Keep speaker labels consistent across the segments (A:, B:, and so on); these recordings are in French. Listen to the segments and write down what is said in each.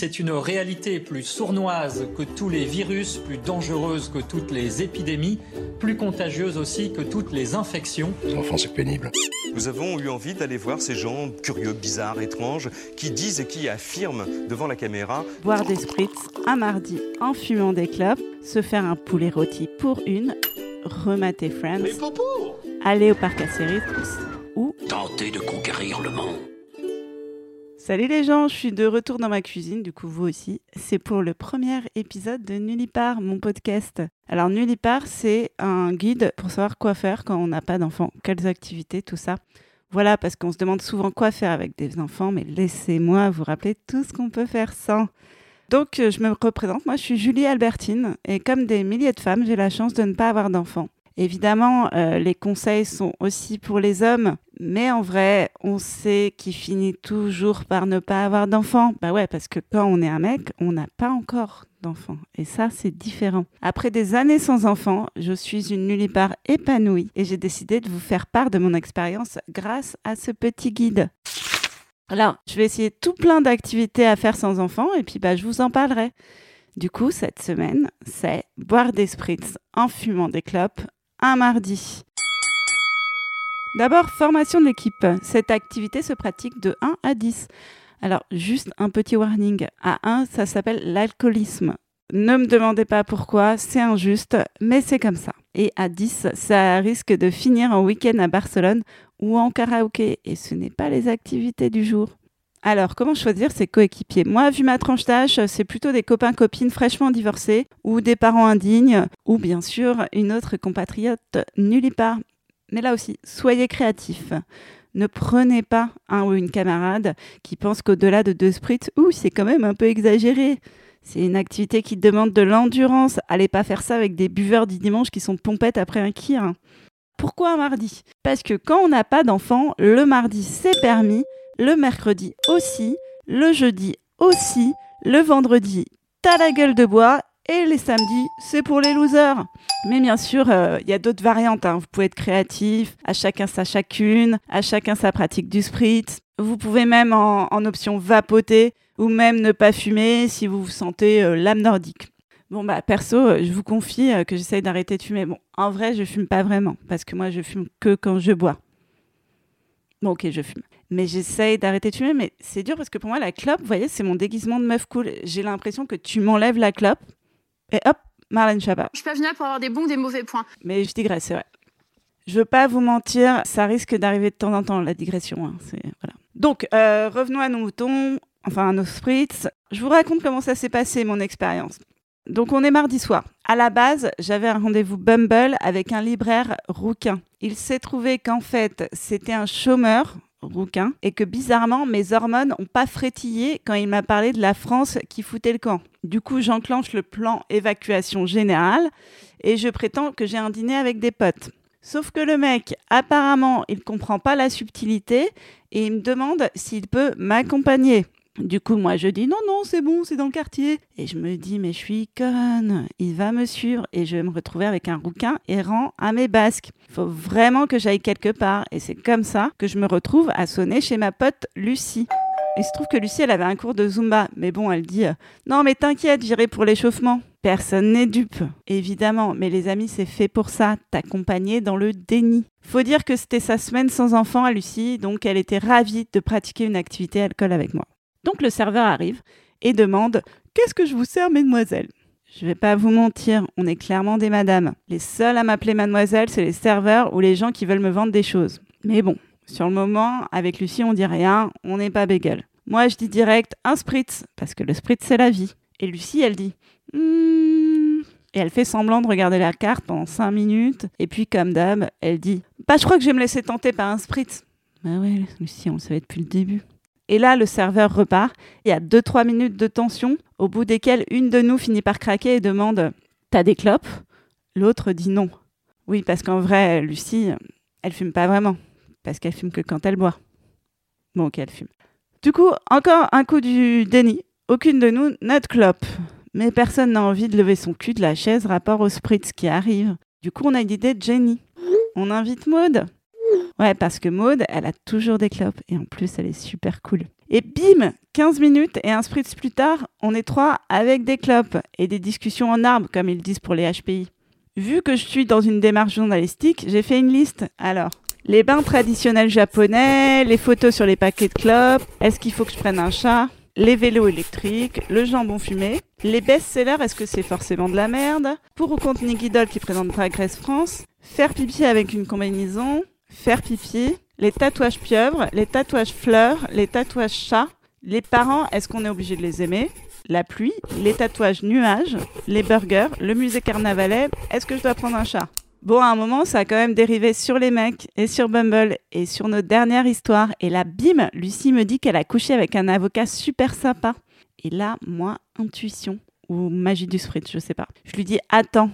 A: C'est une réalité plus sournoise que tous les virus, plus dangereuse que toutes les épidémies, plus contagieuse aussi que toutes les infections.
B: Enfin, c'est pénible.
C: Nous avons eu envie d'aller voir ces gens curieux, bizarres, étranges, qui disent et qui affirment devant la caméra
D: Boire des spritz un mardi en fumant des clopes, se faire un poulet rôti pour une, remater Friends, aller au parc à ou
E: Tenter de conquérir le monde.
D: Salut les gens, je suis de retour dans ma cuisine, du coup vous aussi. C'est pour le premier épisode de Nullipar, mon podcast. Alors Nullipar, c'est un guide pour savoir quoi faire quand on n'a pas d'enfants, quelles activités, tout ça. Voilà, parce qu'on se demande souvent quoi faire avec des enfants, mais laissez-moi vous rappeler tout ce qu'on peut faire sans. Donc je me représente, moi je suis Julie Albertine, et comme des milliers de femmes, j'ai la chance de ne pas avoir d'enfants. Évidemment, euh, les conseils sont aussi pour les hommes, mais en vrai, on sait qu'il finit toujours par ne pas avoir d'enfants. Bah ouais, parce que quand on est un mec, on n'a pas encore d'enfants. Et ça, c'est différent. Après des années sans enfants, je suis une nullipare épanouie et j'ai décidé de vous faire part de mon expérience grâce à ce petit guide. Alors, je vais essayer tout plein d'activités à faire sans enfants et puis bah, je vous en parlerai. Du coup, cette semaine, c'est boire des spritz en fumant des clopes un mardi. D'abord, formation de l'équipe. Cette activité se pratique de 1 à 10. Alors, juste un petit warning. À 1, ça s'appelle l'alcoolisme. Ne me demandez pas pourquoi, c'est injuste, mais c'est comme ça. Et à 10, ça risque de finir en week-end à Barcelone ou en karaoké, et ce n'est pas les activités du jour. Alors, comment choisir ses coéquipiers? Moi, vu ma tranche d'âge, c'est plutôt des copains-copines fraîchement divorcés, ou des parents indignes, ou bien sûr une autre compatriote nullipare. Mais là aussi, soyez créatifs. Ne prenez pas un ou une camarade qui pense qu'au-delà de deux spritz, ouh, c'est quand même un peu exagéré. C'est une activité qui demande de l'endurance. Allez pas faire ça avec des buveurs du dimanche qui sont pompettes après un kir. Pourquoi un mardi? Parce que quand on n'a pas d'enfant, le mardi c'est permis le mercredi aussi, le jeudi aussi, le vendredi, t'as la gueule de bois et les samedis, c'est pour les losers. Mais bien sûr, euh, il y a d'autres variantes. Hein. Vous pouvez être créatif, à chacun sa chacune, à chacun sa pratique du spritz. Vous pouvez même en, option vapoter ou même ne pas fumer si vous vous sentez euh, l'âme nordique. Bon bah perso, euh, je vous confie que j'essaye d'arrêter de fumer. Bon, en vrai, je fume pas vraiment parce que moi je fume que quand je bois. Bon, ok, je fume mais j'essaye d'arrêter de fumer. Mais c'est dur parce que pour moi, la clope, vous voyez, c'est mon déguisement de meuf cool. J'ai l'impression que tu m'enlèves la clope et hop, Marlène Chabat.
F: Je suis pas venue pour avoir des bons ou des mauvais points.
D: Mais je digresse, c'est vrai. Je veux pas vous mentir, ça risque d'arriver de temps en temps, la digression. Hein, voilà. Donc, euh, revenons à nos moutons, enfin à nos spritz. Je vous raconte comment ça s'est passé, mon expérience. Donc, on est mardi soir. À la base, j'avais un rendez-vous Bumble avec un libraire rouquin. Il s'est trouvé qu'en fait, c'était un chômeur rouquin, et que bizarrement, mes hormones n'ont pas frétillé quand il m'a parlé de la France qui foutait le camp. Du coup, j'enclenche le plan évacuation générale et je prétends que j'ai un dîner avec des potes. Sauf que le mec, apparemment, il comprend pas la subtilité et il me demande s'il peut m'accompagner. Du coup, moi, je dis non, non, c'est bon, c'est dans le quartier. Et je me dis, mais je suis conne. Il va me suivre et je vais me retrouver avec un rouquin errant à mes basques. Il faut vraiment que j'aille quelque part. Et c'est comme ça que je me retrouve à sonner chez ma pote Lucie. Il se trouve que Lucie, elle avait un cours de Zumba. Mais bon, elle dit Non, mais t'inquiète, j'irai pour l'échauffement. Personne n'est dupe, évidemment, mais les amis, c'est fait pour ça, t'accompagner dans le déni. Faut dire que c'était sa semaine sans enfant à Lucie, donc elle était ravie de pratiquer une activité alcool avec moi. Donc le serveur arrive et demande Qu'est-ce que je vous sers, mesdemoiselles? Je vais pas vous mentir, on est clairement des madames. Les seuls à m'appeler mademoiselle, c'est les serveurs ou les gens qui veulent me vendre des choses. Mais bon, sur le moment, avec Lucie, on dit rien, on n'est pas bagel. Moi, je dis direct un spritz, parce que le spritz, c'est la vie. Et Lucie, elle dit hmm. Et elle fait semblant de regarder la carte pendant 5 minutes. Et puis, comme d'hab, elle dit Bah, je crois que je vais me laisser tenter par un spritz. Bah ouais, Lucie, on le savait depuis le début. Et là, le serveur repart. Il y a 2-3 minutes de tension, au bout desquelles une de nous finit par craquer et demande T'as des clopes? L'autre dit non. Oui, parce qu'en vrai, Lucie, elle fume pas vraiment. Parce qu'elle fume que quand elle boit. Bon, ok, elle fume. Du coup, encore un coup du déni. Aucune de nous n'a de clope. Mais personne n'a envie de lever son cul de la chaise rapport au spritz qui arrive. Du coup, on a une idée de Jenny. On invite Maude. Ouais, parce que Maude, elle a toujours des clopes et en plus, elle est super cool. Et bim 15 minutes et un spritz plus tard, on est trois avec des clopes et des discussions en arbre, comme ils disent pour les HPI. Vu que je suis dans une démarche journalistique, j'ai fait une liste. Alors, les bains traditionnels japonais, les photos sur les paquets de clopes, est-ce qu'il faut que je prenne un chat? Les vélos électriques, le jambon fumé, les best-sellers, est-ce que c'est forcément de la merde? Pour ou contre Nicky Doll qui présente Race France, faire pipi avec une combinaison, faire pipi, les tatouages pieuvres, les tatouages fleurs, les tatouages chats, les parents, est-ce qu'on est obligé de les aimer? La pluie, les tatouages nuages, les burgers, le musée carnavalet, est-ce que je dois prendre un chat? Bon, à un moment, ça a quand même dérivé sur les mecs et sur Bumble et sur notre dernière histoire. Et là, bim, Lucie me dit qu'elle a couché avec un avocat super sympa. Et là, moi, intuition ou magie du sprit, je sais pas. Je lui dis Attends,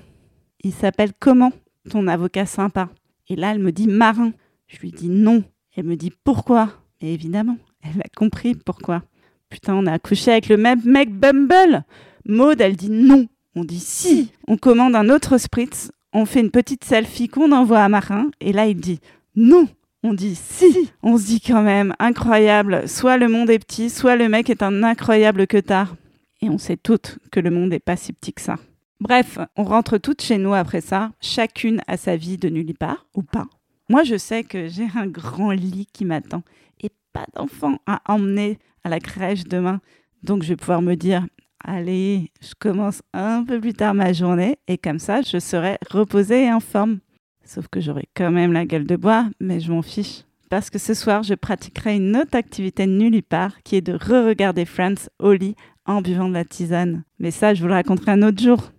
D: il s'appelle comment ton avocat sympa? Et là, elle me dit Marin. Je lui dis non. Elle me dit Pourquoi? Et évidemment, elle a compris pourquoi. Putain, on a couché avec le même mec Bumble. Maud, elle dit non. On dit si. On commande un autre spritz on fait une petite selfie qu'on envoie à Marin, et là il dit non. On dit si. On se dit quand même incroyable. Soit le monde est petit, soit le mec est un incroyable que tard. Et on sait toutes que le monde n'est pas si petit que ça. Bref, on rentre toutes chez nous après ça, chacune à sa vie de nullipare ou pas. Moi, je sais que j'ai un grand lit qui m'attend et pas d'enfant à emmener à la crèche demain. Donc, je vais pouvoir me dire allez, je commence un peu plus tard ma journée et comme ça, je serai reposée et en forme. Sauf que j'aurai quand même la gueule de bois, mais je m'en fiche. Parce que ce soir, je pratiquerai une autre activité nulle part, qui est de re-regarder Friends au lit en buvant de la tisane. Mais ça, je vous le raconterai un autre jour.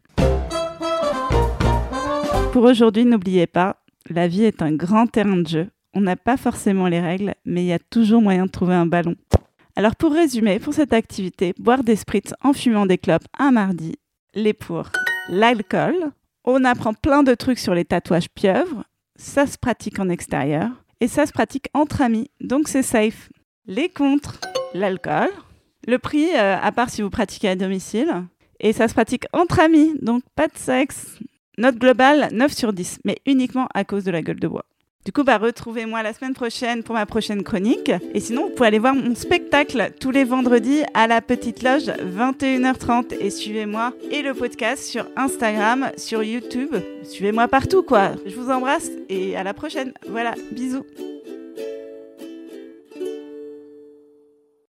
D: Pour aujourd'hui, n'oubliez pas, la vie est un grand terrain de jeu. On n'a pas forcément les règles, mais il y a toujours moyen de trouver un ballon. Alors pour résumer, pour cette activité, boire des spritz en fumant des clopes un mardi, les pour l'alcool. On apprend plein de trucs sur les tatouages pieuvres. Ça se pratique en extérieur et ça se pratique entre amis, donc c'est safe. Les contre, l'alcool. Le prix, euh, à part si vous pratiquez à domicile. Et ça se pratique entre amis, donc pas de sexe. Note globale 9 sur 10, mais uniquement à cause de la gueule de bois. Du coup, bah, retrouvez-moi la semaine prochaine pour ma prochaine chronique. Et sinon, vous pouvez aller voir mon spectacle tous les vendredis à la Petite Loge, 21h30. Et suivez-moi et le podcast sur Instagram, sur YouTube. Suivez-moi partout, quoi. Je vous embrasse et à la prochaine. Voilà, bisous.